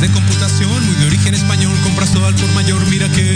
de computación, muy de origen español, compras todo al por mayor, mira que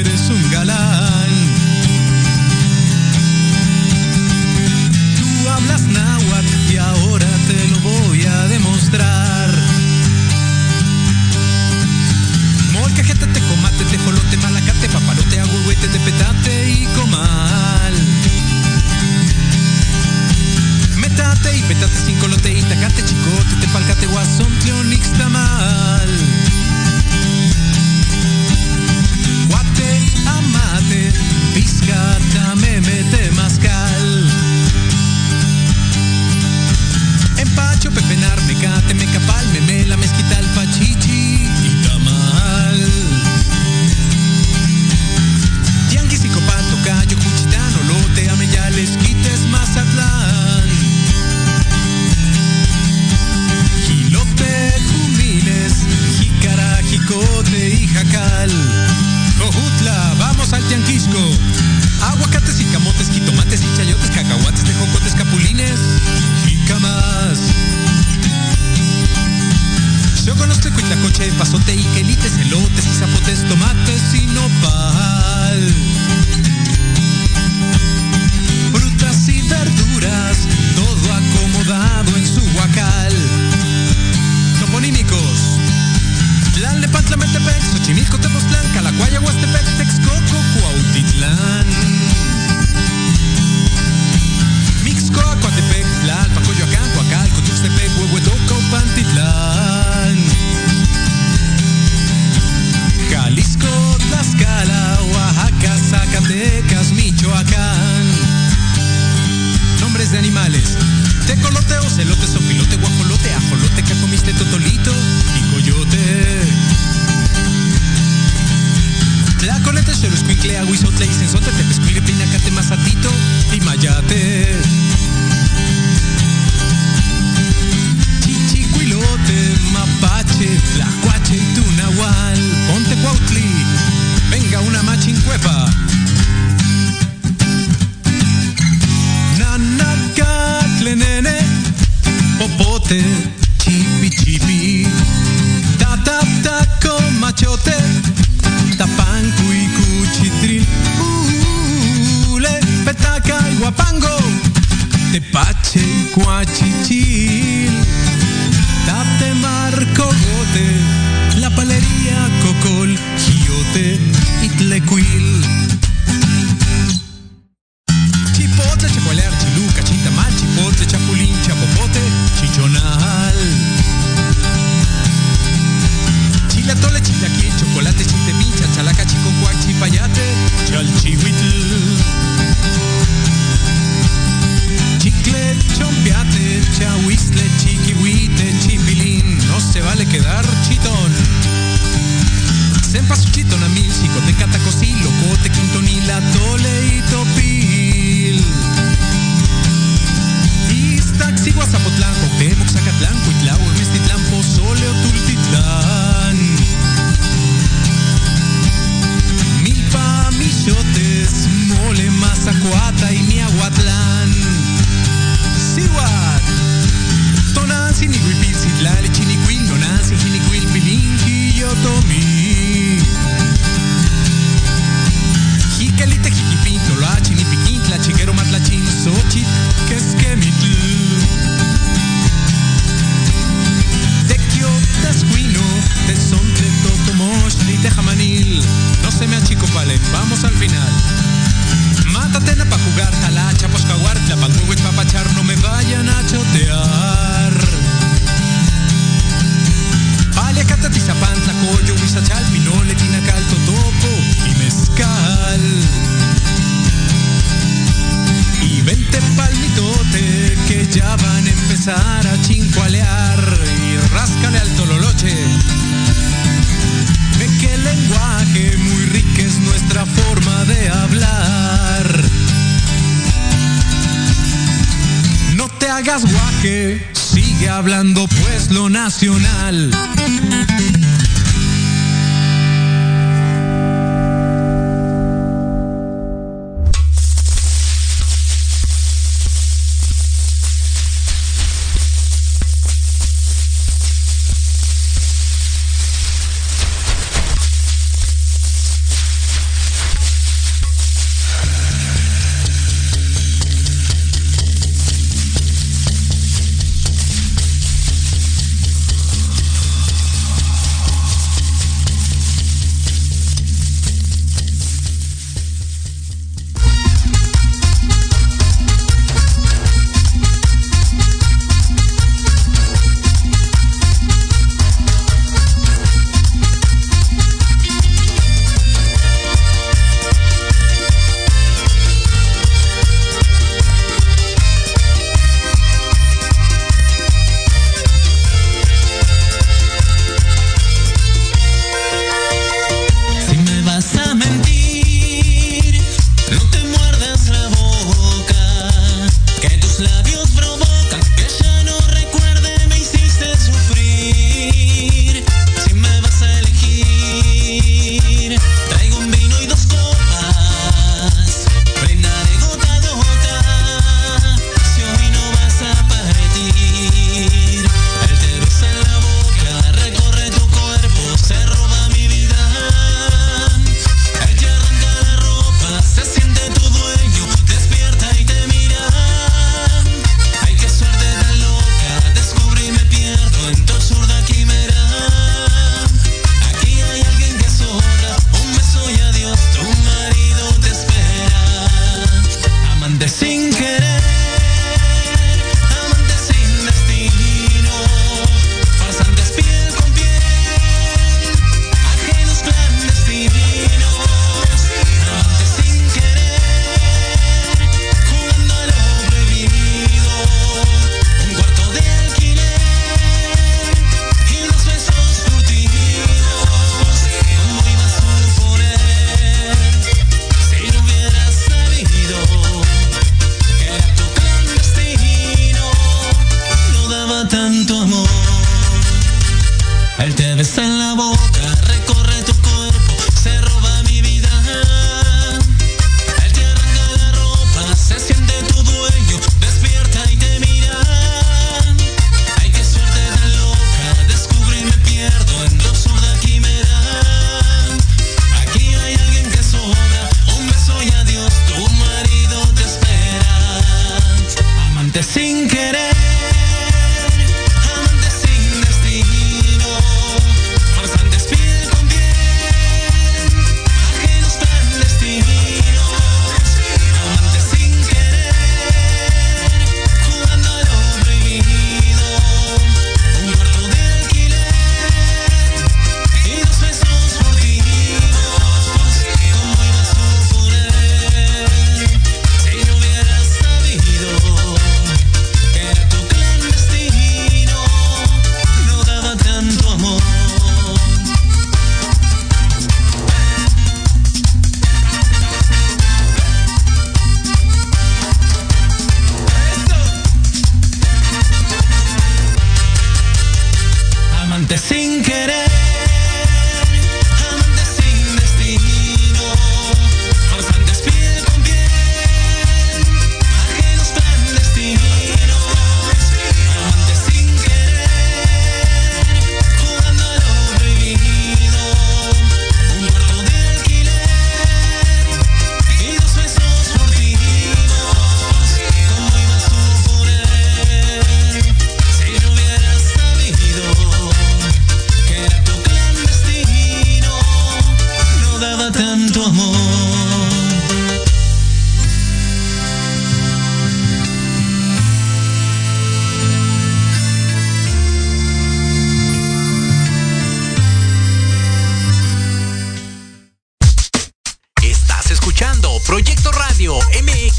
de animales. Tecolote, ocelote, sopilote, guajolote, ajolote, que comiste totolito y coyote. la Tlacolete, xeroscuincle, aguizotle, y sensote, tepescuire, pinacate, mazatito y mayate. Chichicuilote, mapache, tlacuache y tunahual, ponte cuautli, venga una machincuepa. chicle nene, popote, chipi chipi, tata taco machote, tapan cuchitril, uh, ule, petaca y guapango, tepache y cuachichil, tate marco gote, la palería cocol, giote, itlequil.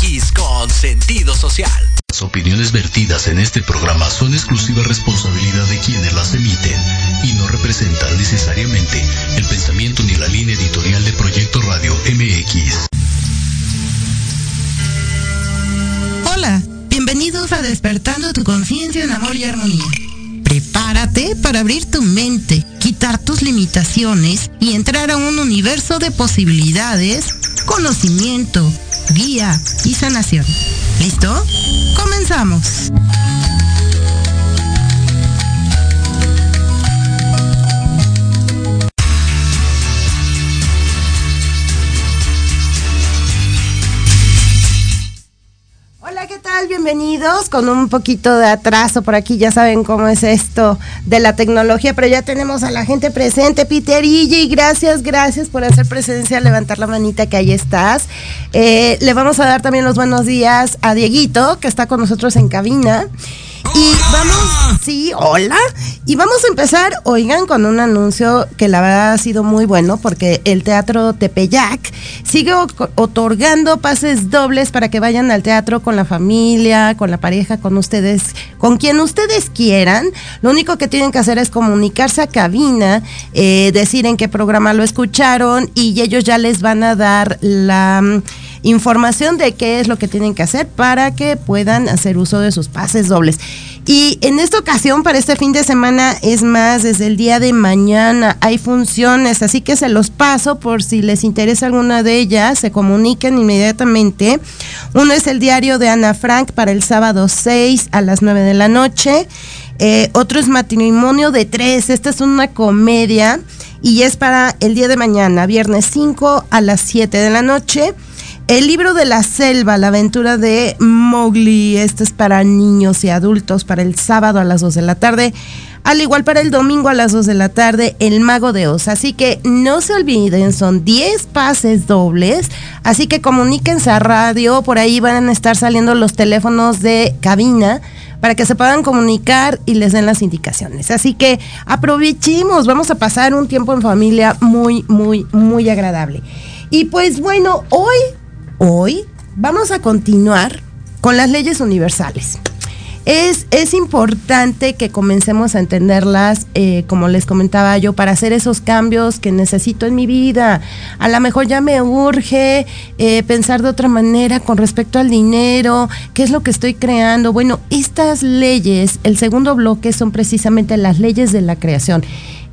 MX con sentido social. Las opiniones vertidas en este programa son exclusiva responsabilidad de quienes las emiten y no representan necesariamente el pensamiento ni la línea editorial de Proyecto Radio MX. Hola, bienvenidos a Despertando tu conciencia en amor y armonía. Prepárate para abrir tu mente, quitar tus limitaciones y entrar a un universo de posibilidades, conocimiento, guía y sanación. ¿Listo? Comenzamos. Bienvenidos con un poquito de atraso por aquí. Ya saben cómo es esto de la tecnología, pero ya tenemos a la gente presente. Peter y gracias, gracias por hacer presencia, levantar la manita que ahí estás. Eh, le vamos a dar también los buenos días a Dieguito, que está con nosotros en cabina. Y vamos, sí, hola. Y vamos a empezar, oigan, con un anuncio que la verdad ha sido muy bueno porque el Teatro Tepeyac sigue otorgando pases dobles para que vayan al teatro con la familia, con la pareja, con ustedes, con quien ustedes quieran. Lo único que tienen que hacer es comunicarse a cabina, eh, decir en qué programa lo escucharon y ellos ya les van a dar la información de qué es lo que tienen que hacer para que puedan hacer uso de sus pases dobles. Y en esta ocasión, para este fin de semana, es más, desde el día de mañana hay funciones, así que se los paso por si les interesa alguna de ellas, se comuniquen inmediatamente. Uno es el diario de Ana Frank para el sábado 6 a las 9 de la noche. Eh, otro es Matrimonio de Tres, esta es una comedia y es para el día de mañana, viernes 5 a las 7 de la noche. El libro de la selva, la aventura de Mowgli, este es para niños y adultos para el sábado a las 2 de la tarde. Al igual para el domingo a las 2 de la tarde, El Mago de Oz. Así que no se olviden, son 10 pases dobles. Así que comuníquense a radio, por ahí van a estar saliendo los teléfonos de cabina para que se puedan comunicar y les den las indicaciones. Así que aprovechemos, vamos a pasar un tiempo en familia muy, muy, muy agradable. Y pues bueno, hoy, hoy vamos a continuar con las leyes universales. Es, es importante que comencemos a entenderlas, eh, como les comentaba yo, para hacer esos cambios que necesito en mi vida. A lo mejor ya me urge eh, pensar de otra manera con respecto al dinero, qué es lo que estoy creando. Bueno, estas leyes, el segundo bloque son precisamente las leyes de la creación.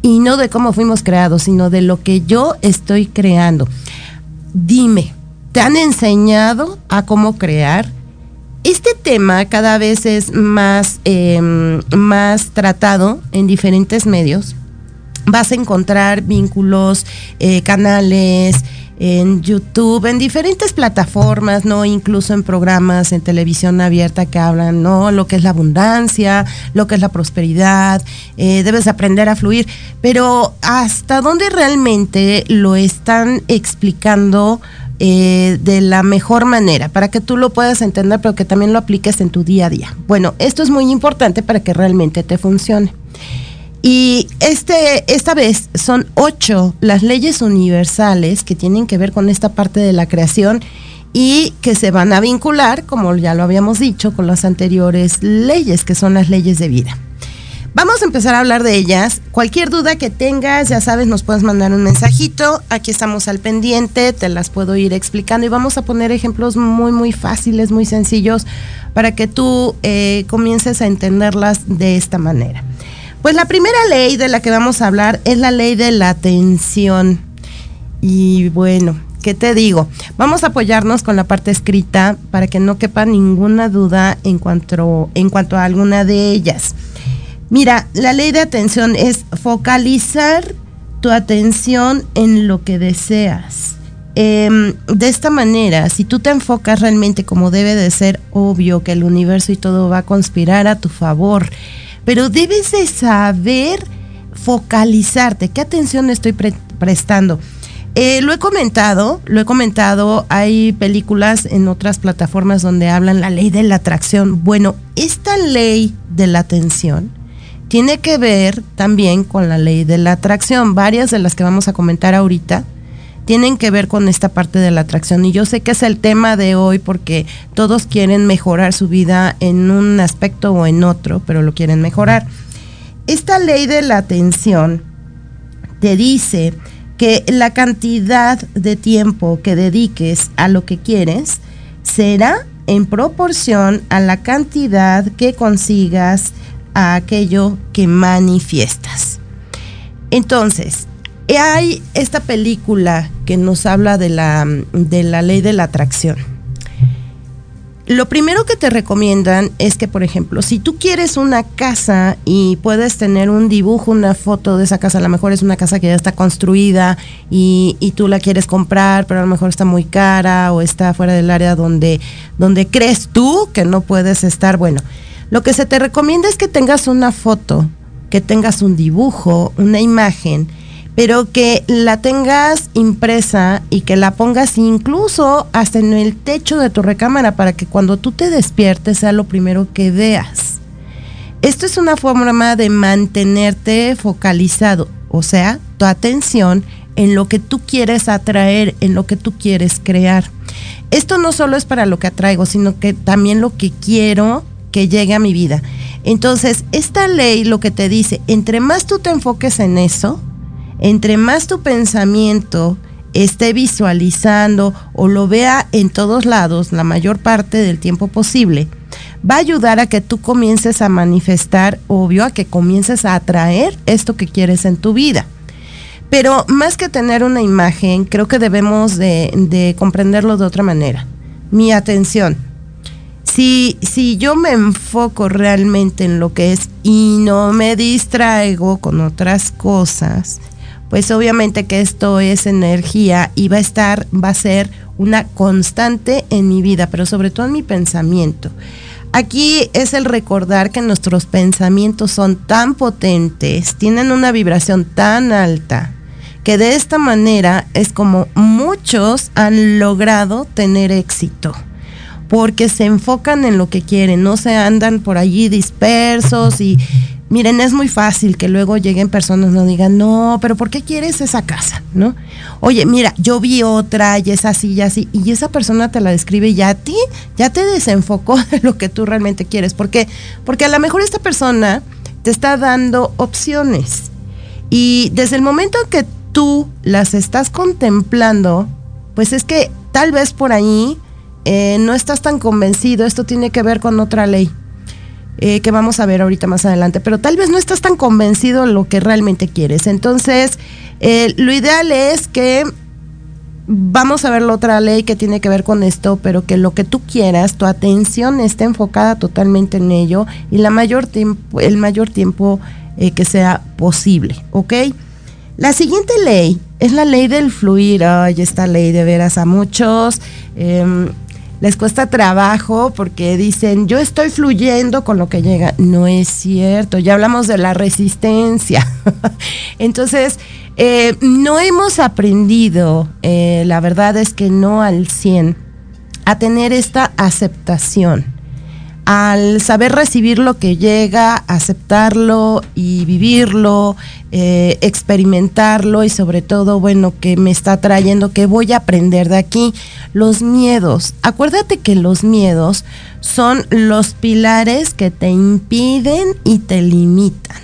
y no de cómo fuimos creados, sino de lo que yo estoy creando. Dime, ¿te han enseñado a cómo crear? Este tema cada vez es más, em, más tratado en diferentes medios. Vas a encontrar vínculos, eh, canales, en YouTube, en diferentes plataformas, ¿no? Incluso en programas en televisión abierta que hablan, ¿no? Lo que es la abundancia, lo que es la prosperidad, eh, debes aprender a fluir, pero hasta dónde realmente lo están explicando eh, de la mejor manera, para que tú lo puedas entender, pero que también lo apliques en tu día a día. Bueno, esto es muy importante para que realmente te funcione. Y este, esta vez son ocho las leyes universales que tienen que ver con esta parte de la creación y que se van a vincular, como ya lo habíamos dicho, con las anteriores leyes, que son las leyes de vida. Vamos a empezar a hablar de ellas. Cualquier duda que tengas, ya sabes, nos puedes mandar un mensajito. Aquí estamos al pendiente, te las puedo ir explicando y vamos a poner ejemplos muy, muy fáciles, muy sencillos, para que tú eh, comiences a entenderlas de esta manera. Pues la primera ley de la que vamos a hablar es la ley de la atención. Y bueno, ¿qué te digo? Vamos a apoyarnos con la parte escrita para que no quepa ninguna duda en cuanto, en cuanto a alguna de ellas. Mira, la ley de atención es focalizar tu atención en lo que deseas. Em, de esta manera, si tú te enfocas realmente como debe de ser, obvio que el universo y todo va a conspirar a tu favor pero debes de saber focalizarte, qué atención estoy prestando. Eh, lo he comentado, lo he comentado, hay películas en otras plataformas donde hablan la ley de la atracción. Bueno, esta ley de la atención tiene que ver también con la ley de la atracción. Varias de las que vamos a comentar ahorita tienen que ver con esta parte de la atracción. Y yo sé que es el tema de hoy porque todos quieren mejorar su vida en un aspecto o en otro, pero lo quieren mejorar. Esta ley de la atención te dice que la cantidad de tiempo que dediques a lo que quieres será en proporción a la cantidad que consigas a aquello que manifiestas. Entonces, hay esta película que nos habla de la, de la ley de la atracción. Lo primero que te recomiendan es que, por ejemplo, si tú quieres una casa y puedes tener un dibujo, una foto de esa casa, a lo mejor es una casa que ya está construida y, y tú la quieres comprar, pero a lo mejor está muy cara o está fuera del área donde, donde crees tú que no puedes estar. Bueno, lo que se te recomienda es que tengas una foto, que tengas un dibujo, una imagen pero que la tengas impresa y que la pongas incluso hasta en el techo de tu recámara para que cuando tú te despiertes sea lo primero que veas. Esto es una forma de mantenerte focalizado, o sea, tu atención en lo que tú quieres atraer, en lo que tú quieres crear. Esto no solo es para lo que atraigo, sino que también lo que quiero que llegue a mi vida. Entonces, esta ley lo que te dice, entre más tú te enfoques en eso, entre más tu pensamiento esté visualizando o lo vea en todos lados la mayor parte del tiempo posible, va a ayudar a que tú comiences a manifestar, obvio, a que comiences a atraer esto que quieres en tu vida. Pero más que tener una imagen, creo que debemos de, comprenderlo de otra manera. Mi atención. Si, si yo me enfoco realmente en lo que es y no me distraigo con otras cosas, pues obviamente que esto es energía y va a estar, va a ser una constante en mi vida, pero sobre todo en mi pensamiento. Aquí es el recordar que nuestros pensamientos son tan potentes, tienen una vibración tan alta, que de esta manera es como muchos han logrado tener éxito porque se enfocan en lo que quieren, no se andan por allí dispersos y Miren, es muy fácil que luego lleguen personas y nos digan, no, pero ¿por qué quieres esa casa? ¿No? Oye, mira, yo vi otra y es así y así, y esa persona te la describe y ya a ti ya te desenfocó de lo que tú realmente quieres. ¿Por qué? Porque a lo mejor esta persona te está dando opciones. Y desde el momento que tú las estás contemplando, pues es que tal vez por ahí eh, no estás tan convencido, esto tiene que ver con otra ley. eh, que vamos a ver ahorita más adelante, pero tal vez no estás tan convencido de lo que realmente quieres. Entonces, eh, lo ideal es que vamos a ver la otra ley que tiene que ver con esto, pero que lo que tú quieras, tu atención esté enfocada totalmente en ello y la mayor el mayor tiempo que sea posible, ¿ok? La siguiente ley es la ley del fluir. Ay, esta ley de veras a muchos em, les cuesta trabajo porque dicen, yo estoy fluyendo con lo que llega. No es cierto, ya hablamos de la resistencia. Entonces, eh, no hemos aprendido, eh, la verdad es que no al 100, a tener esta aceptación al saber recibir lo que llega, aceptarlo y vivirlo, eh, experimentarlo y sobre todo, bueno, que me está trayendo, que voy a aprender de aquí. Los miedos. Acuérdate que los miedos son los pilares que te impiden y te limitan.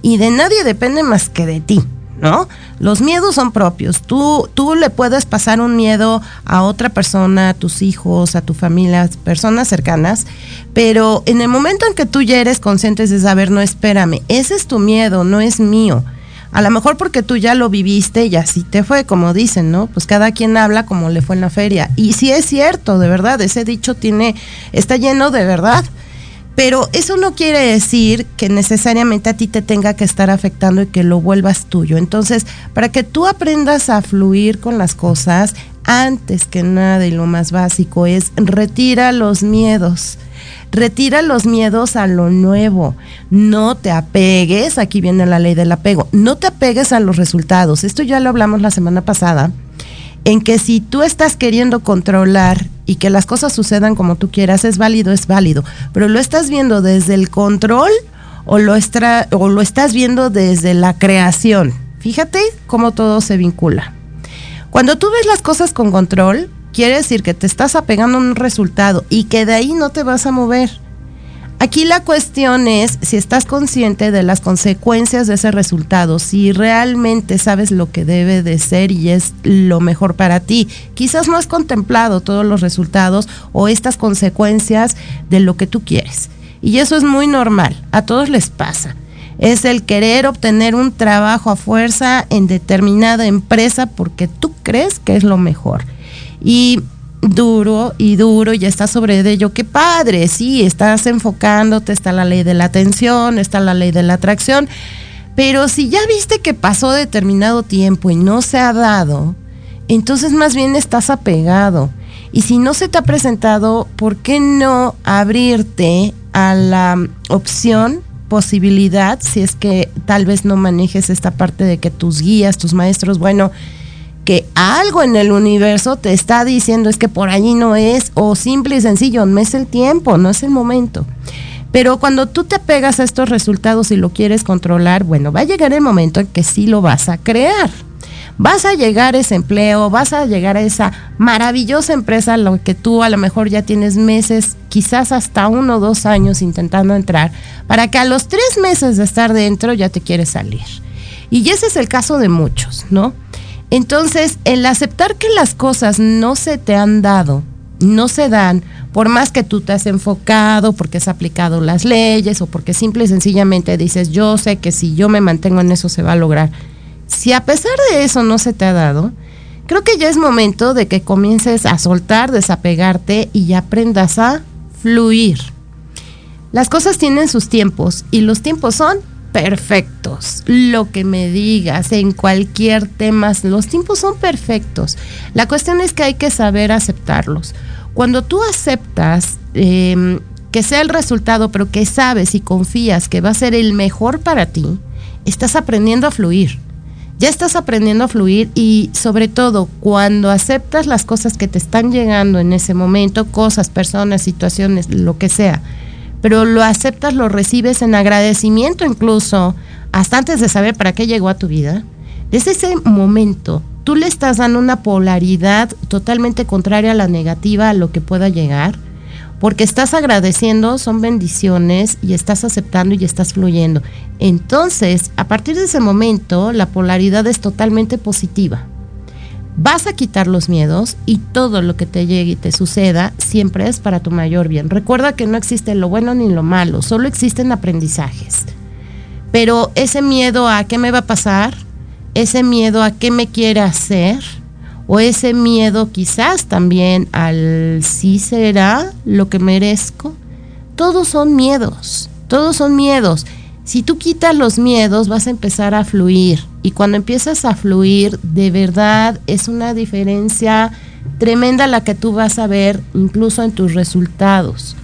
Y de nadie depende más que de ti. ¿No? Los miedos son propios. Tú, tú le puedes pasar un miedo a otra persona, a tus hijos, a tu familia, personas cercanas, pero en el momento en que tú ya eres consciente de saber, no, espérame, ese es tu miedo, no es mío. A lo mejor porque tú ya lo viviste y así te fue, como dicen, ¿no? Pues cada quien habla como le fue en la feria. Y sí es cierto, de verdad, ese dicho tiene, está lleno de verdad. Pero eso no quiere decir que necesariamente a ti te tenga que estar afectando y que lo vuelvas tuyo. Entonces, para que tú aprendas a fluir con las cosas, antes que nada y lo más básico es retira los miedos. Retira los miedos a lo nuevo. No te apegues, aquí viene la ley del apego, no te apegues a los resultados. Esto ya lo hablamos la semana pasada, en que si tú estás queriendo controlar y que las cosas sucedan como tú quieras, es válido, es válido. Pero lo estás viendo desde el control o lo, o lo estás viendo desde la creación. Fíjate cómo todo se vincula. Cuando tú ves las cosas con control, quiere decir que te estás apegando a un resultado y que de ahí no te vas a mover. Aquí la cuestión es si estás consciente de las consecuencias de ese resultado, si realmente sabes lo que debe de ser y es lo mejor para ti. Quizás no has contemplado todos los resultados o estas consecuencias de lo que tú quieres. Y eso es muy normal, a todos les pasa. Es el querer obtener un trabajo a fuerza en determinada empresa porque tú crees que es lo mejor. Y duro y duro, ya está sobre ello, qué padre, sí, estás enfocándote, está la ley de la atención, está la ley de la atracción, pero si ya viste que pasó determinado tiempo y no se ha dado, entonces más bien estás apegado. Y si no se te ha presentado, ¿por qué no abrirte a la opción, posibilidad, si es que tal vez no manejes esta parte de que tus guías, tus maestros, bueno, que algo en el universo te está diciendo es que por allí no es, o simple y sencillo, no es el tiempo, no es el momento. Pero cuando tú te pegas a estos resultados y lo quieres controlar, bueno, va a llegar el momento en que sí lo vas a crear. Vas a llegar a ese empleo, vas a llegar a esa maravillosa empresa, lo que tú a lo mejor ya tienes meses, quizás hasta uno o dos años intentando entrar, para que a los tres meses de estar dentro ya te quieres salir. Y ese es el caso de muchos, ¿no? Entonces, el aceptar que las cosas no se te han dado, no se dan, por más que tú te has enfocado, porque has aplicado las leyes o porque simple y sencillamente dices, yo sé que si yo me mantengo en eso se va a lograr. Si a pesar de eso no se te ha dado, creo que ya es momento de que comiences a soltar, desapegarte y ya aprendas a fluir. Las cosas tienen sus tiempos y los tiempos son perfectos. Lo que me digas en cualquier tema, los tiempos son perfectos. La cuestión es que hay que saber aceptarlos. Cuando tú aceptas em, que sea el resultado, pero que sabes y confías que va a ser el mejor para ti, estás aprendiendo a fluir. Ya estás aprendiendo a fluir y sobre todo cuando aceptas las cosas que te están llegando en ese momento, cosas, personas, situaciones, lo que sea, pero lo aceptas, lo recibes en agradecimiento incluso, hasta antes de saber para qué llegó a tu vida. Desde ese momento, tú le estás dando una polaridad totalmente contraria a la negativa, a lo que pueda llegar, porque estás agradeciendo, son bendiciones y estás aceptando y estás fluyendo. Entonces, a partir de ese momento, la polaridad es totalmente positiva. Vas a quitar los miedos y todo lo que te llegue y te suceda siempre es para tu mayor bien. Recuerda que no existe lo bueno ni lo malo, solo existen aprendizajes. Pero ese miedo a qué me va a pasar, ese miedo a qué me quiere hacer, o ese miedo quizás también al sí será lo que merezco, todos son miedos, todos son miedos. Si tú quitas los miedos, vas a empezar a fluir. Y cuando empiezas a fluir, de verdad es una diferencia tremenda la que tú vas a ver incluso en tus resultados.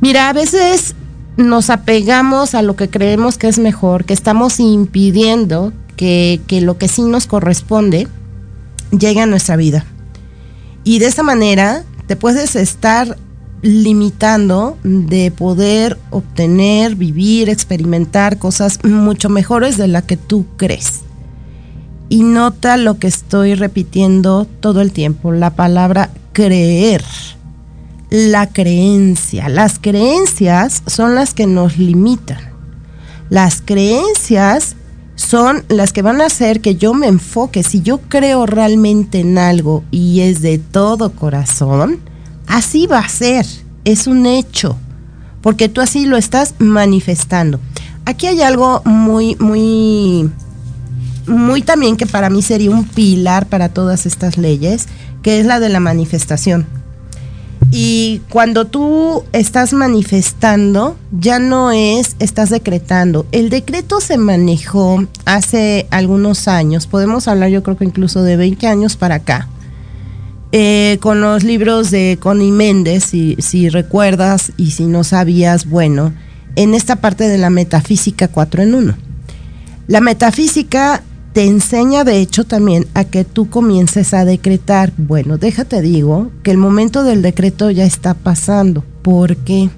Mira, a veces nos apegamos a lo que creemos que es mejor, que estamos impidiendo que, que lo que sí nos corresponde llegue a nuestra vida. Y de esa manera te puedes estar limitando de poder obtener, vivir, experimentar cosas mucho mejores de la que tú crees. Y nota lo que estoy repitiendo todo el tiempo, la palabra creer, la creencia. Las creencias son las que nos limitan. Las creencias son las que van a hacer que yo me enfoque. Si yo creo realmente en algo y es de todo corazón, Así va a ser, es un hecho, porque tú así lo estás manifestando. Aquí hay algo muy, muy, muy también que para mí sería un pilar para todas estas leyes, que es la de la manifestación. Y cuando tú estás manifestando, ya no es, estás decretando. El decreto se manejó hace algunos años, podemos hablar yo creo que incluso de 20 años para acá eh, con los libros de Connie Méndez, si, si recuerdas y si no sabías, bueno, en esta parte de la metafísica 4 en 1. La metafísica te enseña de hecho también a que tú comiences a decretar. Bueno, déjate digo que el momento del decreto ya está pasando. porque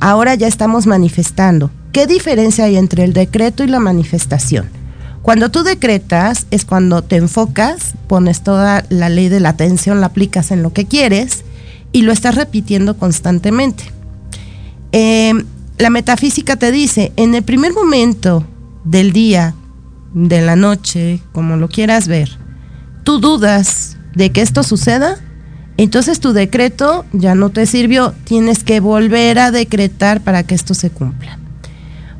Ahora ya estamos manifestando. ¿Qué diferencia hay entre el decreto y la manifestación? Cuando tú decretas es cuando te enfocas, pones toda la ley de la atención, la aplicas en lo que quieres y lo estás repitiendo constantemente. Em, la metafísica te dice, en el primer momento del día, de la noche, como lo quieras ver, tú dudas de que esto suceda, entonces tu decreto ya no te sirvió, tienes que volver a decretar para que esto se cumpla.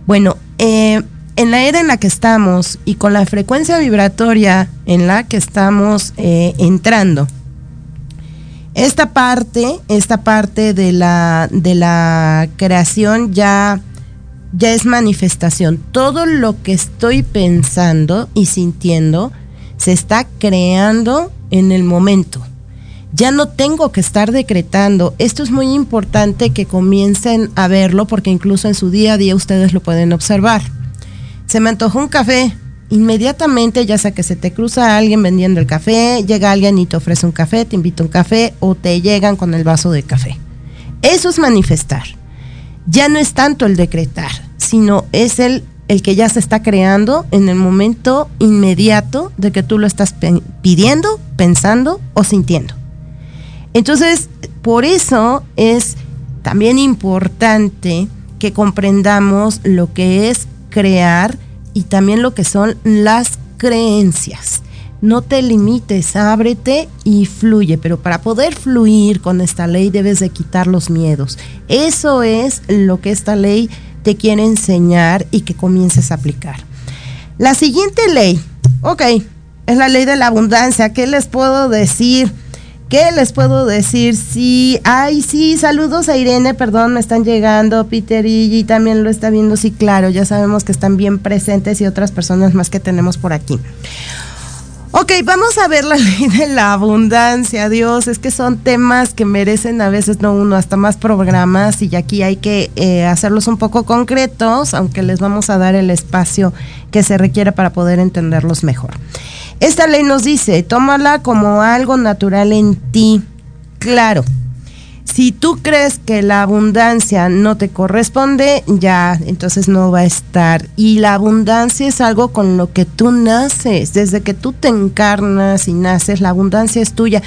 Bueno, eh, en la era en la que estamos y con la frecuencia vibratoria en la que estamos eh, entrando, esta parte, esta parte de la, de la creación ya, ya es manifestación. Todo lo que estoy pensando y sintiendo se está creando en el momento. Ya no tengo que estar decretando. Esto es muy importante que comiencen a verlo porque incluso en su día a día ustedes lo pueden observar se me antojó un café. Inmediatamente, ya sea que se te cruza alguien vendiendo el café, llega alguien y te ofrece un café, te invita un café o te llegan con el vaso de café. Eso es manifestar. Ya no es tanto el decretar, sino es el, el que ya se está creando en el momento inmediato de que tú lo estás pidiendo, pensando o sintiendo. Entonces, por eso es también importante que comprendamos lo que es crear y también lo que son las creencias. No te limites, ábrete y fluye, pero para poder fluir con esta ley debes de quitar los miedos. Eso es lo que esta ley te quiere enseñar y que comiences a aplicar. La siguiente ley, ok, es la ley de la abundancia. ¿Qué les puedo decir? ¿Qué les puedo decir? Sí, ay, sí, saludos a Irene, perdón, me están llegando, Peter y, también lo está viendo, sí, claro, ya sabemos que están bien presentes y otras personas más que tenemos por aquí. Ok, vamos a ver la ley de la abundancia, Dios, es que son temas que merecen a veces no uno, hasta más programas y aquí hay que eh, hacerlos un poco concretos, aunque les vamos a dar el espacio que se requiere para poder entenderlos mejor. Esta ley nos dice, tómala como algo natural en ti. Claro, si tú crees que la abundancia no te corresponde, ya, entonces no va a estar. Y la abundancia es algo con lo que tú naces. Desde que tú te encarnas y naces, la abundancia es tuya.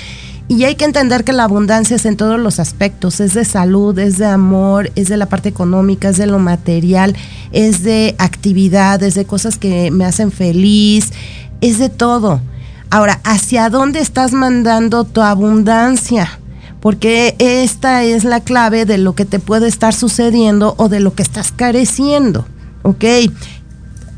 Y hay que entender que la abundancia es en todos los aspectos, es de salud, es de amor, es de la parte económica, es de lo material, es de actividades, de cosas que me hacen feliz, es de todo. Ahora, ¿hacia dónde estás mandando tu abundancia? Porque esta es la clave de lo que te puede estar sucediendo o de lo que estás careciendo. ¿Ok?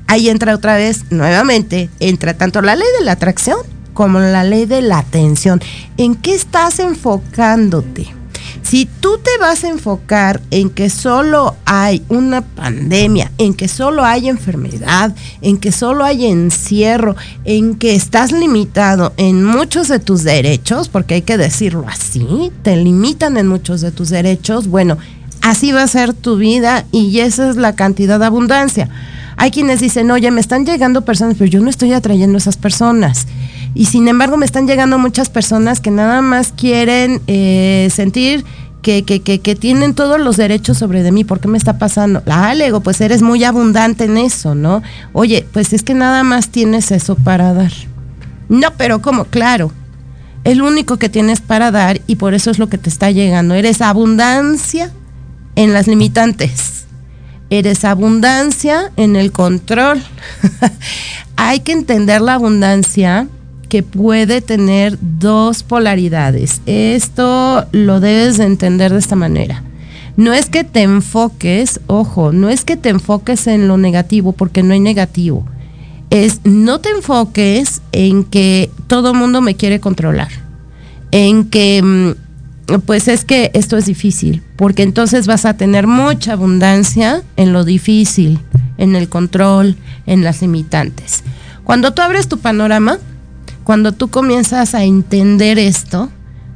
Ahí entra otra vez, nuevamente, entra tanto la ley de la atracción como la ley de la atención. ¿En qué estás enfocándote? Si tú te vas a enfocar en que solo hay una pandemia, en que solo hay enfermedad, en que solo hay encierro, en que estás limitado en muchos de tus derechos, porque hay que decirlo así, te limitan en muchos de tus derechos, bueno, así va a ser tu vida y esa es la cantidad de abundancia. Hay quienes dicen, oye, me están llegando personas, pero yo no estoy atrayendo a esas personas. Y sin embargo me están llegando muchas personas que nada más quieren eh, sentir que, que, que, que, tienen todos los derechos sobre de mí. ¿Por qué me está pasando? Ah, le digo, pues eres muy abundante en eso, ¿no? Oye, pues es que nada más tienes eso para dar. No, pero ¿cómo? Claro. El único que tienes para dar y por eso es lo que te está llegando. Eres abundancia en las limitantes. Eres abundancia en el control. Hay que entender la abundancia que puede tener dos polaridades. Esto lo debes de entender de esta manera. No es que te enfoques, ojo, no es que te enfoques en lo negativo, porque no hay negativo. Es no te enfoques en que todo mundo me quiere controlar. En que, mm, pues es que esto es difícil, porque entonces vas a tener mucha abundancia en lo difícil, en el control, en las limitantes. Cuando tú abres tu panorama, cuando tú comienzas a entender esto,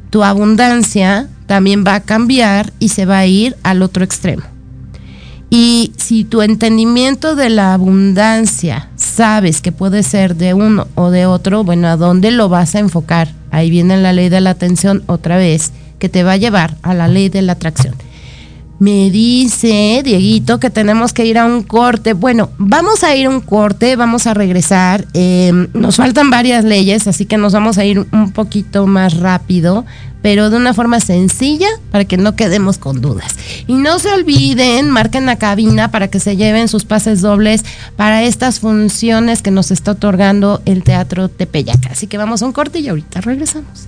tu abundancia también va a cambiar y se va a ir al otro extremo. Y si tu entendimiento de la abundancia sabes que puede ser de uno o de otro, bueno, ¿a dónde lo vas a enfocar? Ahí viene la ley de la atención otra vez, que te va a llevar a la ley de la atracción. Me dice Dieguito que tenemos que ir a un corte. Bueno, vamos a ir a un corte, vamos a regresar. Eh, nos faltan varias leyes, así que nos vamos a ir un poquito más rápido, pero de una forma sencilla para que no quedemos con dudas. Y no se olviden, marquen la cabina para que se lleven sus pases dobles para estas funciones que nos está otorgando el Teatro Tepeyac. Así que vamos a un corte y ahorita regresamos.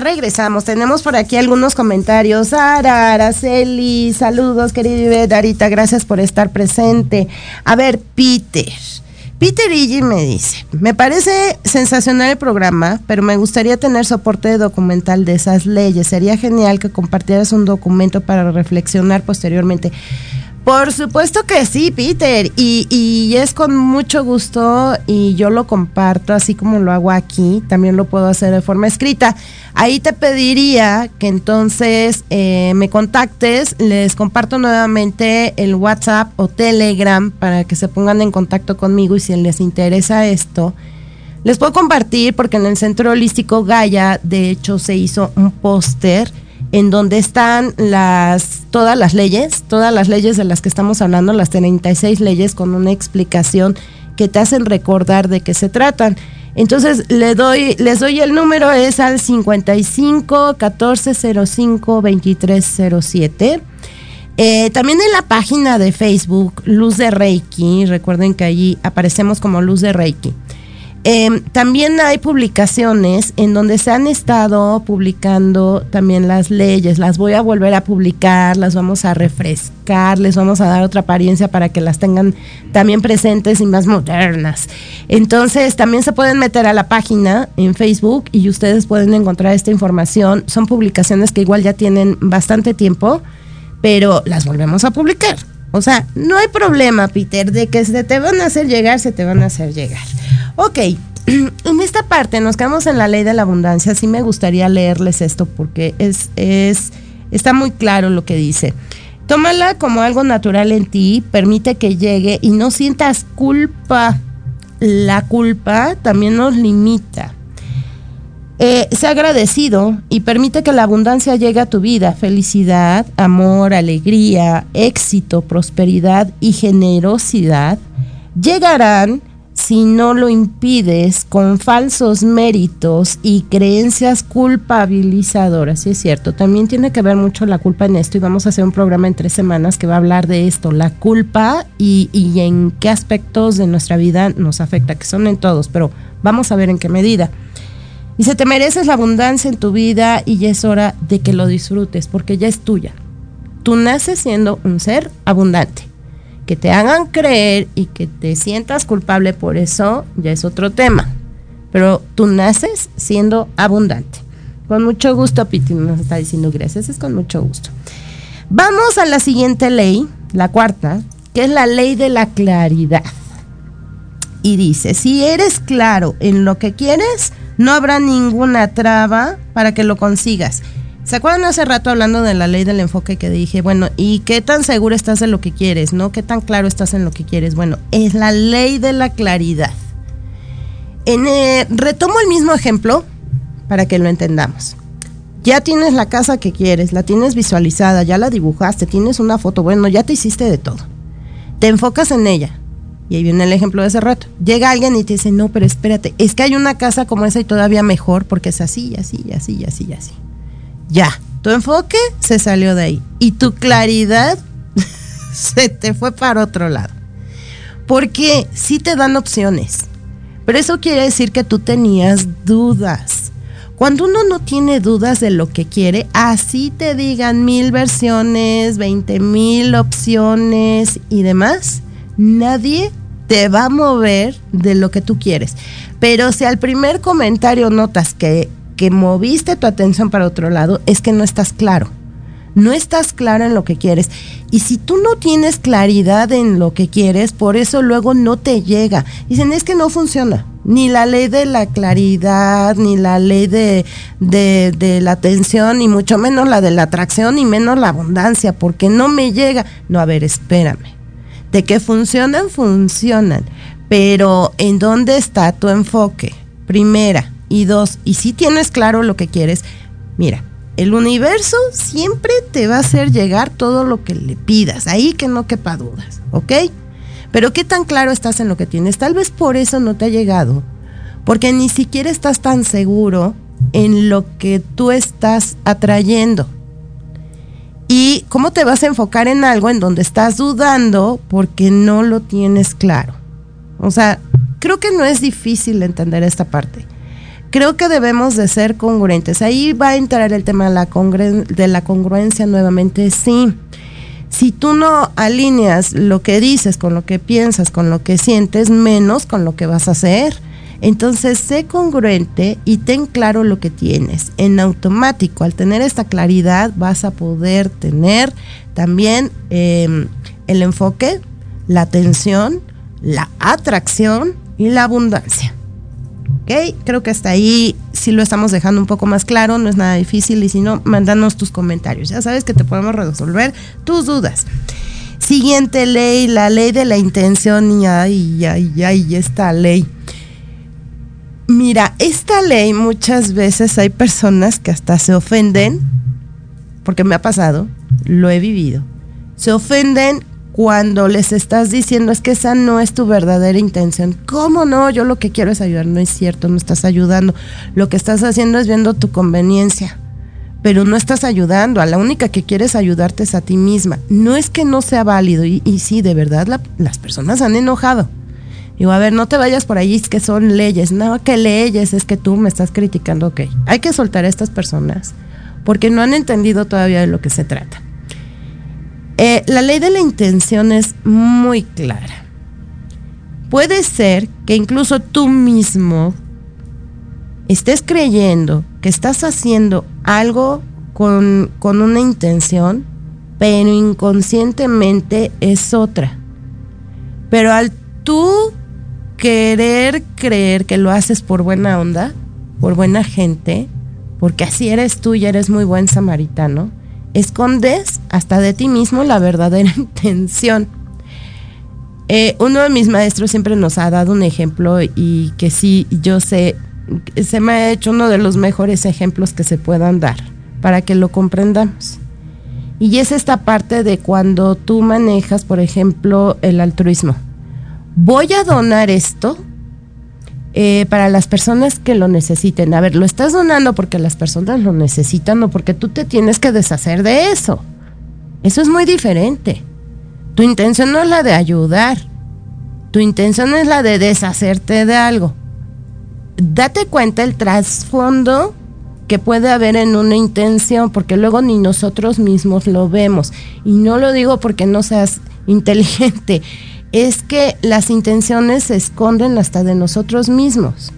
Regresamos. Tenemos por aquí algunos comentarios. Sara, Araceli, saludos, querida Darita, gracias por estar presente. A ver, Peter. Peter Iggy me dice, me parece sensacional el programa, pero me gustaría tener soporte documental de esas leyes. Sería genial que compartieras un documento para reflexionar posteriormente. Por supuesto que sí, Peter. Y, y, es con mucho gusto y yo lo comparto así como lo hago aquí. También lo puedo hacer de forma escrita. Ahí te pediría que entonces eh, me contactes. Les comparto nuevamente el WhatsApp o Telegram para que se pongan en contacto conmigo y si les interesa esto. Les puedo compartir porque en el Centro Holístico Gaia, de hecho, se hizo un póster en donde están las todas las leyes, todas las leyes de las que estamos hablando, las 36 leyes con una explicación que te hacen recordar de qué se tratan. Entonces le doy, les doy el número, es al 55 1405 2307. Eh, también en la página de Facebook, Luz de Reiki, recuerden que allí aparecemos como Luz de Reiki. Eh, también hay publicaciones en donde se han estado publicando también las leyes. Las voy a volver a publicar, las vamos a refrescar, les vamos a dar otra apariencia para que las tengan también presentes y más modernas. Entonces, también se pueden meter a la página en Facebook y ustedes pueden encontrar esta información. Son publicaciones que igual ya tienen bastante tiempo, pero las volvemos a publicar. O sea, no hay problema, Peter, de que se te van a hacer llegar, se te van a hacer llegar. Ok, en esta parte nos quedamos en la ley de la abundancia. Sí me gustaría leerles esto porque es, es, está muy claro lo que dice. Tómala como algo natural en ti, permite que llegue y no sientas culpa. La culpa también nos limita. Eh, sea agradecido y permite que la abundancia llegue a tu vida. Felicidad, amor, alegría, éxito, prosperidad y generosidad llegarán si no lo impides con falsos méritos y creencias culpabilizadoras. Sí, es cierto, también tiene que ver mucho la culpa en esto y vamos a hacer un programa en tres semanas que va a hablar de esto, la culpa y, y en qué aspectos de nuestra vida nos afecta, que son en todos, pero vamos a ver en qué medida. Dice, te mereces la abundancia en tu vida y ya es hora de que lo disfrutes porque ya es tuya. Tú naces siendo un ser abundante que te hagan creer y que te sientas culpable por eso, ya es otro tema. Pero tú naces siendo abundante. Con mucho gusto, Piti nos está diciendo gracias, es con mucho gusto. Vamos a la siguiente ley, la cuarta, que es la ley de la claridad. Y dice, si eres claro en lo que quieres, no habrá ninguna traba para que lo consigas. ¿Se acuerdan hace rato hablando de la ley del enfoque que dije, bueno, ¿y qué tan seguro estás en lo que quieres? ¿No? ¿Qué tan claro estás en lo que quieres? Bueno, es la ley de la claridad. En, eh, retomo el mismo ejemplo para que lo entendamos. Ya tienes la casa que quieres, la tienes visualizada, ya la dibujaste, tienes una foto, bueno, ya te hiciste de todo. Te enfocas en ella. Y ahí viene el ejemplo de hace rato. Llega alguien y te dice, no, pero espérate, es que hay una casa como esa y todavía mejor porque es así, así, así, así, así ya, tu enfoque se salió de ahí y tu claridad se te fue para otro lado. Porque sí te dan opciones, pero eso quiere decir que tú tenías dudas. Cuando uno no tiene dudas de lo que quiere, así te digan mil versiones, veinte mil opciones y demás, nadie te va a mover de lo que tú quieres. Pero si al primer comentario notas que que moviste tu atención para otro lado es que no estás claro. No estás claro en lo que quieres. Y si tú no tienes claridad en lo que quieres, por eso luego no te llega. Dicen, es que no funciona. Ni la ley de la claridad, ni la ley de, de, la atención, ni mucho menos la de la atracción, ni menos la abundancia, porque no me llega. No, a ver, espérame. De que funcionan, funcionan. Pero ¿en dónde está tu enfoque? Primera, y dos, y si tienes claro lo que quieres, mira, el universo siempre te va a hacer llegar todo lo que le pidas, ahí que no quepa dudas, ¿ok? Pero qué tan claro estás en lo que tienes, tal vez por eso no te ha llegado, porque ni siquiera estás tan seguro en lo que tú estás atrayendo. ¿Y cómo te vas a enfocar en algo en donde estás dudando porque no lo tienes claro? O sea, creo que no es difícil entender esta parte creo que debemos de ser congruentes. Ahí va a entrar el tema de la, congruencia nuevamente, sí. Si tú no alineas lo que dices con lo que piensas, con lo que sientes, menos con lo que vas a hacer. Entonces, sé congruente y ten claro lo que tienes. En automático, al tener esta claridad, vas a poder tener también em, el enfoque, la atención, la atracción y la abundancia. ¿Ok? Creo que hasta ahí sí lo estamos dejando un poco más claro, no es nada difícil y si no, mándanos tus comentarios. Ya sabes que te podemos resolver tus dudas. Siguiente ley, la ley de la intención y ay, ay, ay, esta ley. Mira, esta ley muchas veces hay personas que hasta se ofenden, porque me ha pasado, lo he vivido. Se ofenden cuando les estás diciendo es que esa no es tu verdadera intención. ¿Cómo no? Yo lo que quiero es ayudar. No es cierto, no estás ayudando. Lo que estás haciendo es viendo tu conveniencia. Pero no estás ayudando. A la única que quieres ayudarte es a ti misma. No es que no sea válido. Y, sí, de verdad, las personas han enojado. Digo, a ver, no te vayas por ahí, es que son leyes. No, ¿qué leyes? Es que tú me estás criticando. Ok, hay que soltar a estas personas porque no han entendido todavía de lo que se trata. Eh, la ley de la intención es muy clara. Puede ser que incluso tú mismo estés creyendo que estás haciendo algo con, con una intención, pero inconscientemente es otra. Pero al tú querer creer que lo haces por buena onda, por buena gente, porque así eres tú y eres muy buen samaritano, escondes hasta de ti mismo la verdadera intención. Eh, uno de mis maestros siempre nos ha dado un ejemplo y que sí, yo sé, se me ha hecho uno de los mejores ejemplos que se puedan dar para que lo comprendamos. Y es esta parte de cuando tú manejas, por ejemplo, el altruismo voy a donar esto eh, para las personas que lo necesiten. A ver, lo estás donando porque las personas lo necesitan o porque tú te tienes que deshacer de eso. Eso es muy diferente. Tu intención no es la de ayudar. Tu intención es la de deshacerte de algo. Date cuenta el trasfondo que puede haber en una intención, porque luego ni nosotros mismos lo vemos. Y no lo digo porque no seas inteligente, es que las intenciones se esconden hasta de nosotros mismos.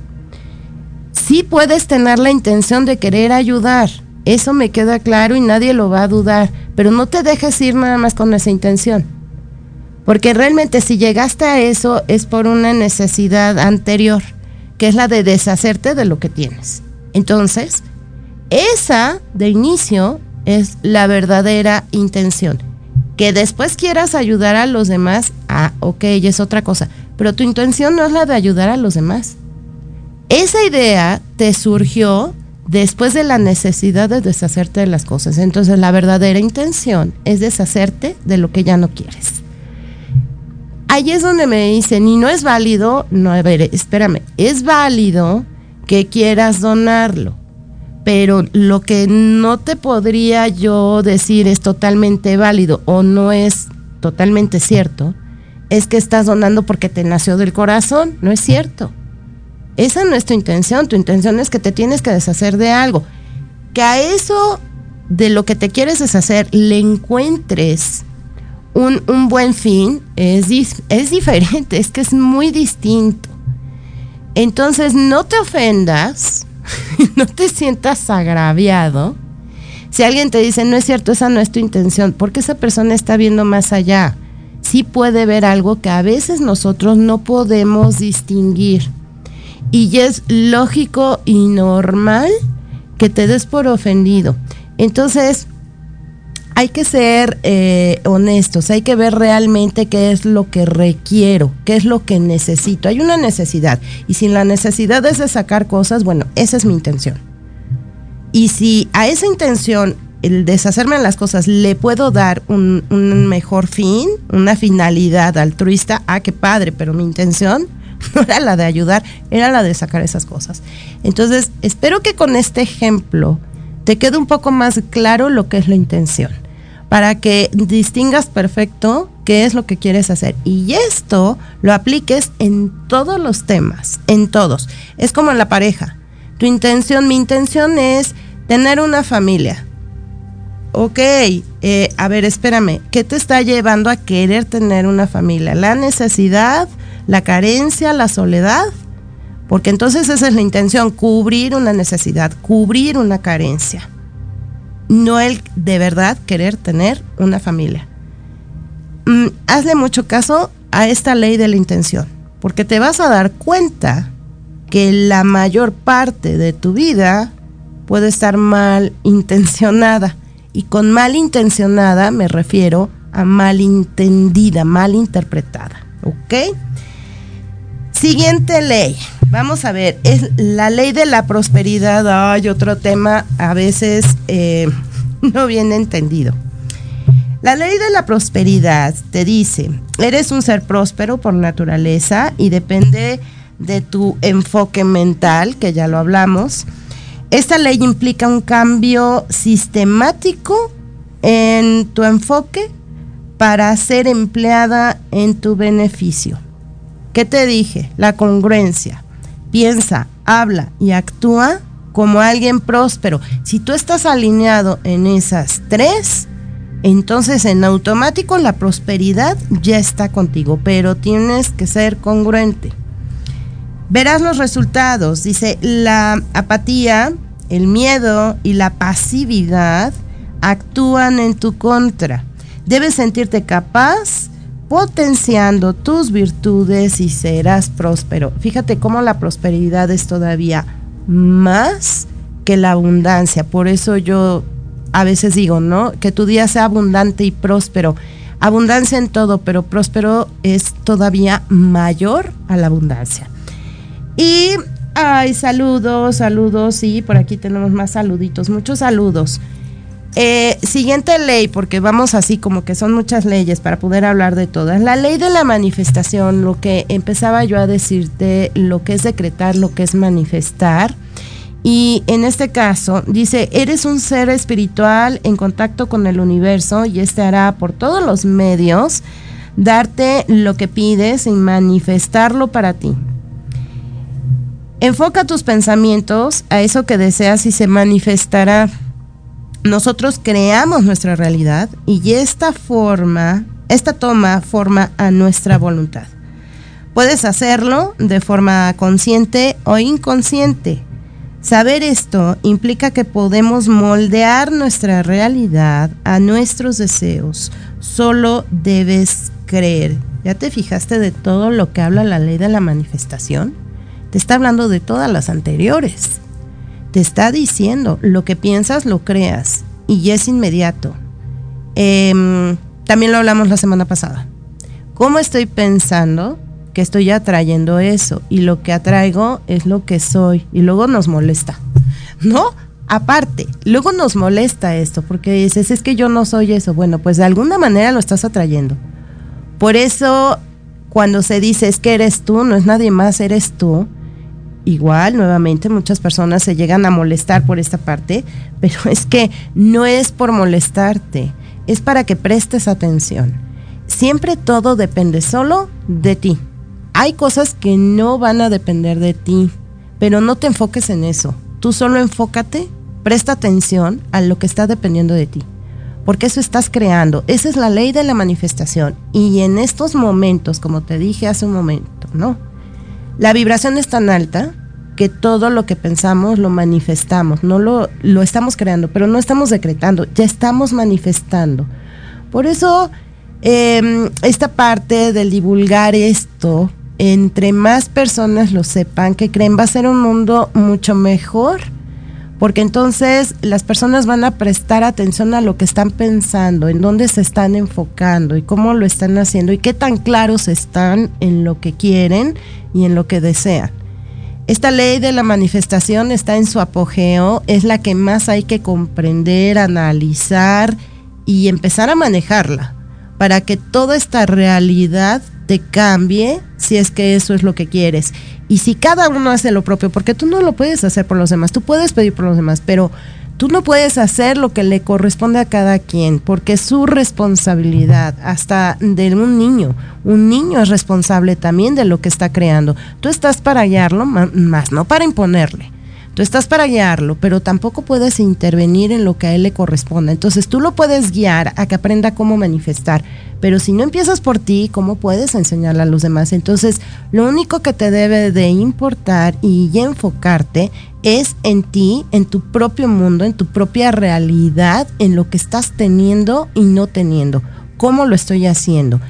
Sí puedes tener la intención de querer ayudar, eso me queda claro y nadie lo va a dudar, pero no te dejes ir nada más con esa intención. Porque realmente si llegaste a eso es por una necesidad anterior, que es la de deshacerte de lo que tienes. Entonces, esa de inicio es la verdadera intención. Que después quieras ayudar a los demás, ah, ok, es otra cosa. Pero tu intención no es la de ayudar a los demás. Esa idea te surgió después de la necesidad de deshacerte de las cosas. Entonces la verdadera intención es deshacerte de lo que ya no quieres. Ahí es donde me dicen, y no es válido, no, a ver, espérame, es válido que quieras donarlo pero lo que no te podría yo decir es totalmente válido o no es totalmente cierto, es que estás donando porque te nació del corazón, no es cierto. Esa no es tu intención, tu intención es que te tienes que deshacer de algo. Que a eso de lo que te quieres deshacer le encuentres un, buen fin es, es diferente, es que es muy distinto. Entonces no te ofendas no te sientas agraviado. Si alguien te dice, no es cierto, esa no es tu intención, porque esa persona está viendo más allá. Sí puede ver algo que a veces nosotros no podemos distinguir. Y es lógico y normal que te des por ofendido. Entonces, hay que ser eh, honestos, hay que ver realmente qué es lo que requiero, qué es lo que necesito. Hay una necesidad y si la necesidad es de sacar cosas, bueno, esa es mi intención. Y si a esa intención, el deshacerme de las cosas, le puedo dar un, un mejor fin, una finalidad altruista, ah, qué padre, pero mi intención no era la de ayudar, era la de sacar esas cosas. Entonces, espero que con este ejemplo te quede un poco más claro lo que es la intención para que distingas perfecto qué es lo que quieres hacer. Y esto lo apliques en todos los temas, en todos. Es como en la pareja. Tu intención, mi intención es tener una familia. Ok, eh, a ver, espérame, ¿qué te está llevando a querer tener una familia? ¿La necesidad, la carencia, la soledad? Porque entonces esa es la intención, cubrir una necesidad, cubrir una carencia. No el de verdad querer tener una familia. Mm, hazle mucho caso a esta ley de la intención, porque te vas a dar cuenta que la mayor parte de tu vida puede estar mal intencionada. Y con mal intencionada me refiero a mal entendida, mal interpretada. ¿Ok? Siguiente ley. Vamos a ver, es la ley de la prosperidad. Hay otro tema a veces eh, no bien entendido. La ley de la prosperidad te dice, eres un ser próspero por naturaleza y depende de tu enfoque mental, que ya lo hablamos. Esta ley implica un cambio sistemático en tu enfoque para ser empleada en tu beneficio. ¿Qué te dije? La congruencia. Piensa, habla y actúa como alguien próspero. Si tú estás alineado en esas tres, entonces en automático la prosperidad ya está contigo, pero tienes que ser congruente. Verás los resultados. Dice, la apatía, el miedo y la pasividad actúan en tu contra. Debes sentirte capaz potenciando tus virtudes y serás próspero. Fíjate cómo la prosperidad es todavía más que la abundancia. Por eso yo a veces digo, ¿no? Que tu día sea abundante y próspero. Abundancia en todo, pero próspero es todavía mayor a la abundancia. Y, ay, saludos, saludos, y por aquí tenemos más saluditos, muchos saludos. Eh, siguiente ley, porque vamos así como que son muchas leyes para poder hablar de todas. La ley de la manifestación, lo que empezaba yo a decirte, lo que es decretar, lo que es manifestar. Y en este caso dice, eres un ser espiritual en contacto con el universo y este hará por todos los medios darte lo que pides y manifestarlo para ti. Enfoca tus pensamientos a eso que deseas y se manifestará. Nosotros creamos nuestra realidad y esta forma, esta toma forma a nuestra voluntad. Puedes hacerlo de forma consciente o inconsciente. Saber esto implica que podemos moldear nuestra realidad a nuestros deseos. Solo debes creer. ¿Ya te fijaste de todo lo que habla la ley de la manifestación? Te está hablando de todas las anteriores. Te está diciendo lo que piensas, lo creas. Y es inmediato. Em, también lo hablamos la semana pasada. ¿Cómo estoy pensando? que estoy atrayendo eso y lo que atraigo es lo que soy y luego nos molesta, ¿no? Aparte, luego nos molesta esto porque dices, es que yo no soy eso. Bueno, pues de alguna manera lo estás atrayendo. Por eso, cuando se dice es que eres tú, no es nadie más, eres tú. Igual, nuevamente, muchas personas se llegan a molestar por esta parte, pero es que no es por molestarte, es para que prestes atención. Siempre todo depende solo de ti. Hay cosas que no van a depender de ti, pero no te enfoques en eso. Tú solo enfócate, presta atención a lo que está dependiendo de ti. Porque eso estás creando. Esa es la ley de la manifestación. Y en estos momentos, como te dije hace un momento, ¿no? La vibración es tan alta que todo lo que pensamos lo manifestamos, no lo, lo estamos creando, pero no estamos decretando, ya estamos manifestando. Por eso, em, esta parte del divulgar esto entre más personas lo sepan, que creen, va a ser un mundo mucho mejor, porque entonces las personas van a prestar atención a lo que están pensando, en dónde se están enfocando y cómo lo están haciendo y qué tan claros están en lo que quieren y en lo que desean. Esta ley de la manifestación está en su apogeo, es la que más hay que comprender, analizar y empezar a manejarla para que toda esta realidad te cambie si es que eso es lo que quieres. Y si cada uno hace lo propio, porque tú no lo puedes hacer por los demás, tú puedes pedir por los demás, pero tú no puedes hacer lo que le corresponde a cada quien, porque es su responsabilidad, hasta de un niño. Un niño es responsable también de lo que está creando. Tú estás para hallarlo, más no para imponerle. Tú estás para guiarlo, pero tampoco puedes intervenir en lo que a él le corresponda. Entonces tú lo puedes guiar a que aprenda cómo manifestar, pero si no empiezas por ti, ¿cómo puedes enseñarle a los demás? Entonces lo único que te debe de importar y enfocarte es en ti, en tu propio mundo, en tu propia realidad, en lo que estás teniendo y no teniendo. ¿Cómo lo estoy haciendo?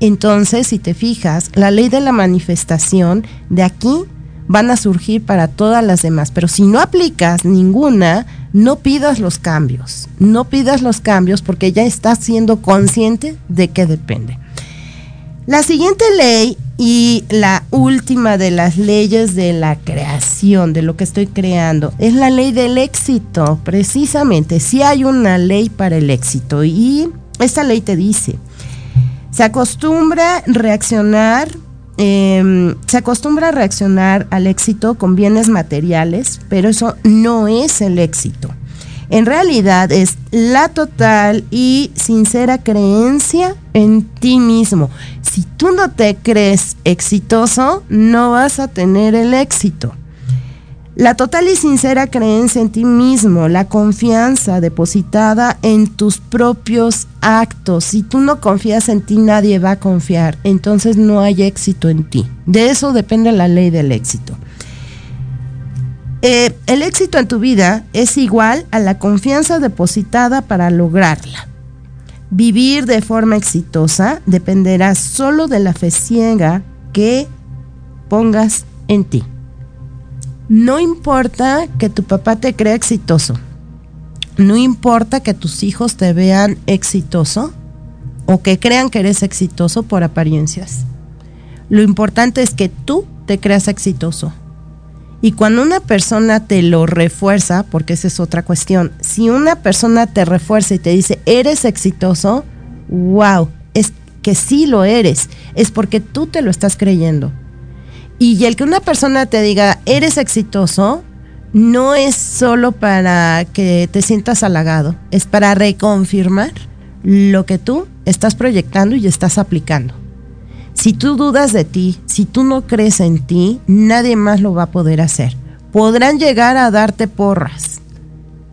Entonces, si te fijas, la ley de la manifestación de aquí van a surgir para todas las demás, pero si no aplicas ninguna, no pidas los cambios, no pidas los cambios porque ya estás siendo consciente de que depende. La siguiente ley y la última de las leyes de la creación, de lo que estoy creando, es la ley del éxito. Precisamente, si hay una ley para el éxito y esta ley te dice, se acostumbra reaccionar, em, se acostumbra a reaccionar al éxito con bienes materiales, pero eso no es el éxito. En realidad es la total y sincera creencia en ti mismo. Si tú no te crees exitoso, no vas a tener el éxito. La total y sincera creencia en ti mismo, la confianza depositada en tus propios actos. Si tú no confías en ti, nadie va a confiar. Entonces no hay éxito en ti. De eso depende la ley del éxito. Eh, el éxito en tu vida es igual a la confianza depositada para lograrla. Vivir de forma exitosa dependerá solo de la fe ciega que pongas en ti. No importa que tu papá te crea exitoso. No importa que tus hijos te vean exitoso o que crean que eres exitoso por apariencias. Lo importante es que tú te creas exitoso. Y cuando una persona te lo refuerza, porque esa es otra cuestión, si una persona te refuerza y te dice, eres exitoso, wow, es que sí lo eres, es porque tú te lo estás creyendo. Y el que una persona te diga, eres exitoso, no es solo para que te sientas halagado, es para reconfirmar lo que tú estás proyectando y estás aplicando. Si tú dudas de ti, si tú no crees en ti, nadie más lo va a poder hacer. Podrán llegar a darte porras,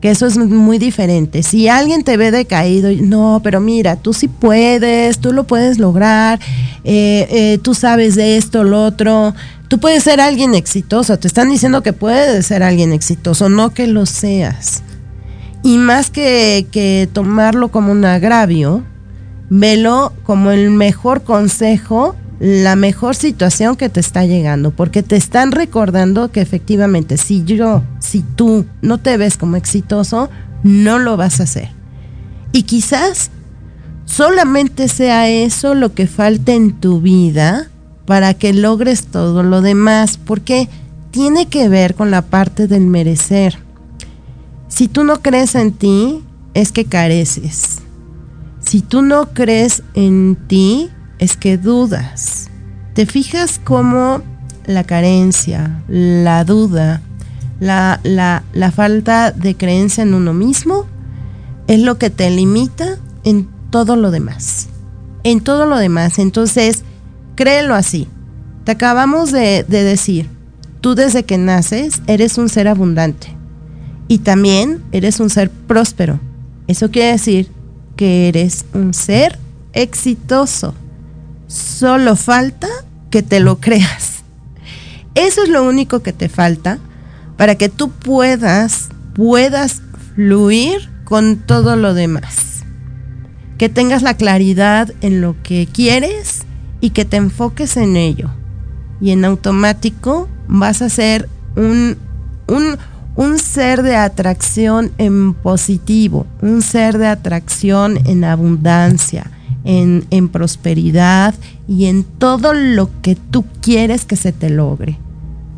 que eso es muy diferente. Si alguien te ve decaído, no, pero mira, tú sí puedes, tú lo puedes lograr, eh, eh, tú sabes de esto, lo otro, tú puedes ser alguien exitoso, te están diciendo que puedes ser alguien exitoso, no que lo seas. Y más que, que tomarlo como un agravio, velo como el mejor consejo la mejor situación que te está llegando, porque te están recordando que efectivamente si yo, si tú no te ves como exitoso, no lo vas a hacer. Y quizás solamente sea eso lo que falta en tu vida para que logres todo lo demás, porque tiene que ver con la parte del merecer. Si tú no crees en ti, es que careces. Si tú no crees en ti, es que dudas. ¿Te fijas cómo la carencia, la duda, la, la, falta de creencia en uno mismo es lo que te limita en todo lo demás? En todo lo demás. Entonces, créelo así. Te acabamos de, de decir, tú desde que naces eres un ser abundante y también eres un ser próspero. Eso quiere decir que eres un ser exitoso. Solo falta que te lo creas. Eso es lo único que te falta para que tú puedas, puedas fluir con todo lo demás. Que tengas la claridad en lo que quieres y que te enfoques en ello. Y en automático vas a ser un, un, un ser de atracción en positivo, un ser de atracción en abundancia en, prosperidad y en todo lo que tú quieres que se te logre.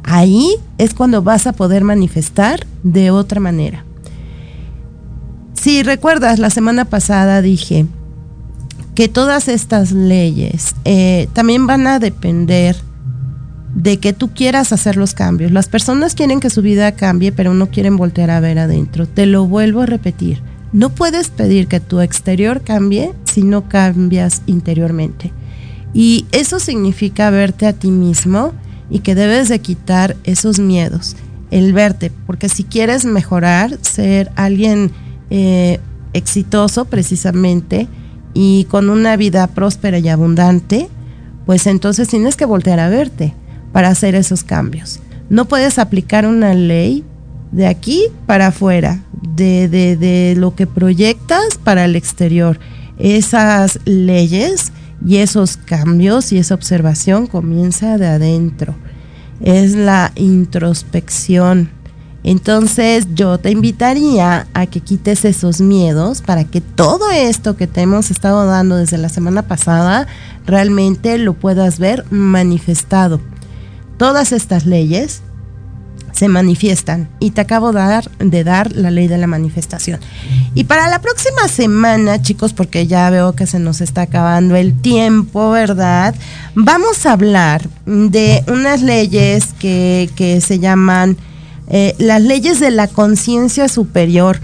Ahí es cuando vas a poder manifestar de otra manera. Si recuerdas, la semana pasada dije que todas estas leyes eh, también van a depender de que tú quieras hacer los cambios. Las personas quieren que su vida cambie, pero no quieren voltear a ver adentro. Te lo vuelvo a repetir no puedes pedir que tu exterior cambie si no cambias interiormente. Y eso significa verte a ti mismo y que debes de quitar esos miedos. el verte, porque si quieres mejorar, ser alguien eh, exitoso precisamente y con una vida próspera y abundante, pues entonces tienes que voltear a verte para hacer esos cambios. No puedes aplicar una ley de aquí para afuera, de, de, de lo que proyectas para el exterior. Esas leyes y esos cambios y esa observación comienza de adentro. Es la introspección. Entonces yo te invitaría a que quites esos miedos para que todo esto que te hemos estado dando desde la semana pasada realmente lo puedas ver manifestado. Todas estas leyes se manifiestan y te acabo de dar, de dar la ley de la manifestación. Y para la próxima semana, chicos, porque ya veo que se nos está acabando el tiempo, ¿verdad? Vamos a hablar de unas leyes que, que se llaman eh, las leyes de la conciencia superior.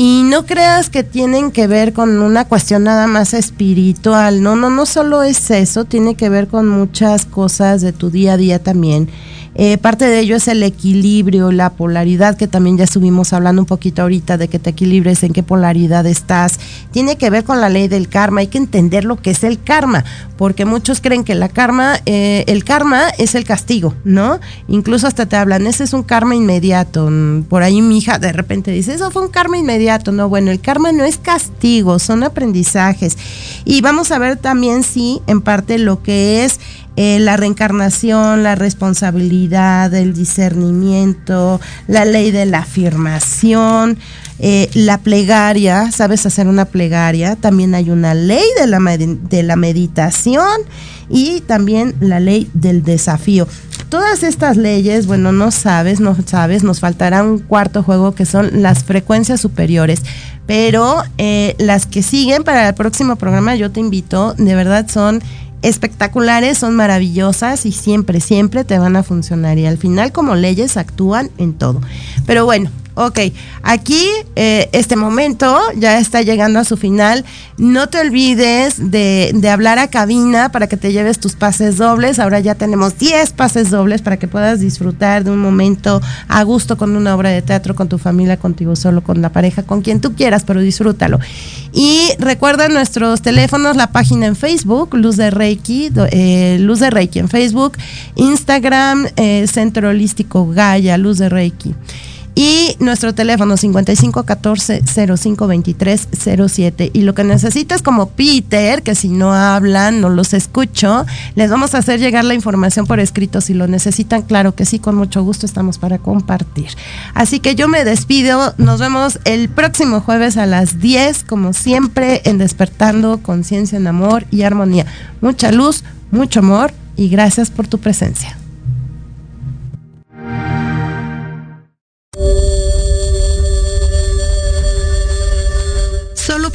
Y no creas que tienen que ver con una cuestión nada más espiritual. No, no, no solo es eso, tiene que ver con muchas cosas de tu día a día también. Eh, parte de ello es el equilibrio, la polaridad, que también ya estuvimos hablando un poquito ahorita de que te equilibres, en qué polaridad estás. Tiene que ver con la ley del karma, hay que entender lo que es el karma, porque muchos creen que la karma, eh, el karma es el castigo, ¿no? Incluso hasta te hablan, ese es un karma inmediato. Por ahí mi hija de repente dice, eso fue un karma inmediato. No, bueno, el karma no es castigo, son aprendizajes. Y vamos a ver también, sí, en parte lo que es eh, la reencarnación, la responsabilidad, el discernimiento, la ley de la afirmación, eh, la plegaria, sabes hacer una plegaria, también hay una ley de la, de la meditación y también la ley del desafío. Todas estas leyes, bueno, no sabes, no sabes, nos faltará un cuarto juego que son las frecuencias superiores, pero eh, las que siguen para el próximo programa yo te invito, de verdad son espectaculares, son maravillosas y siempre, siempre te van a funcionar. Y al final, como leyes, actúan en todo. Pero bueno, Ok, aquí eh, este momento ya está llegando a su final. No te olvides de, hablar a cabina para que te lleves tus pases dobles. Ahora ya tenemos 10 pases dobles para que puedas disfrutar de un momento a gusto con una obra de teatro, con tu familia, contigo solo, con la pareja, con quien tú quieras, pero disfrútalo. Y recuerda nuestros teléfonos, la página en Facebook, Luz de Reiki, eh, Luz de Reiki en Facebook, Instagram, eh, Centro Holístico Gaia, Luz de Reiki. Y nuestro teléfono 5514 0523 07. Y lo que necesitas como Peter, que si no hablan, no los escucho, les vamos a hacer llegar la información por escrito. Si lo necesitan, claro que sí, con mucho gusto estamos para compartir. Así que yo me despido. Nos vemos el próximo jueves a las 10, como siempre, en Despertando Conciencia en Amor y Armonía. Mucha luz, mucho amor y gracias por tu presencia.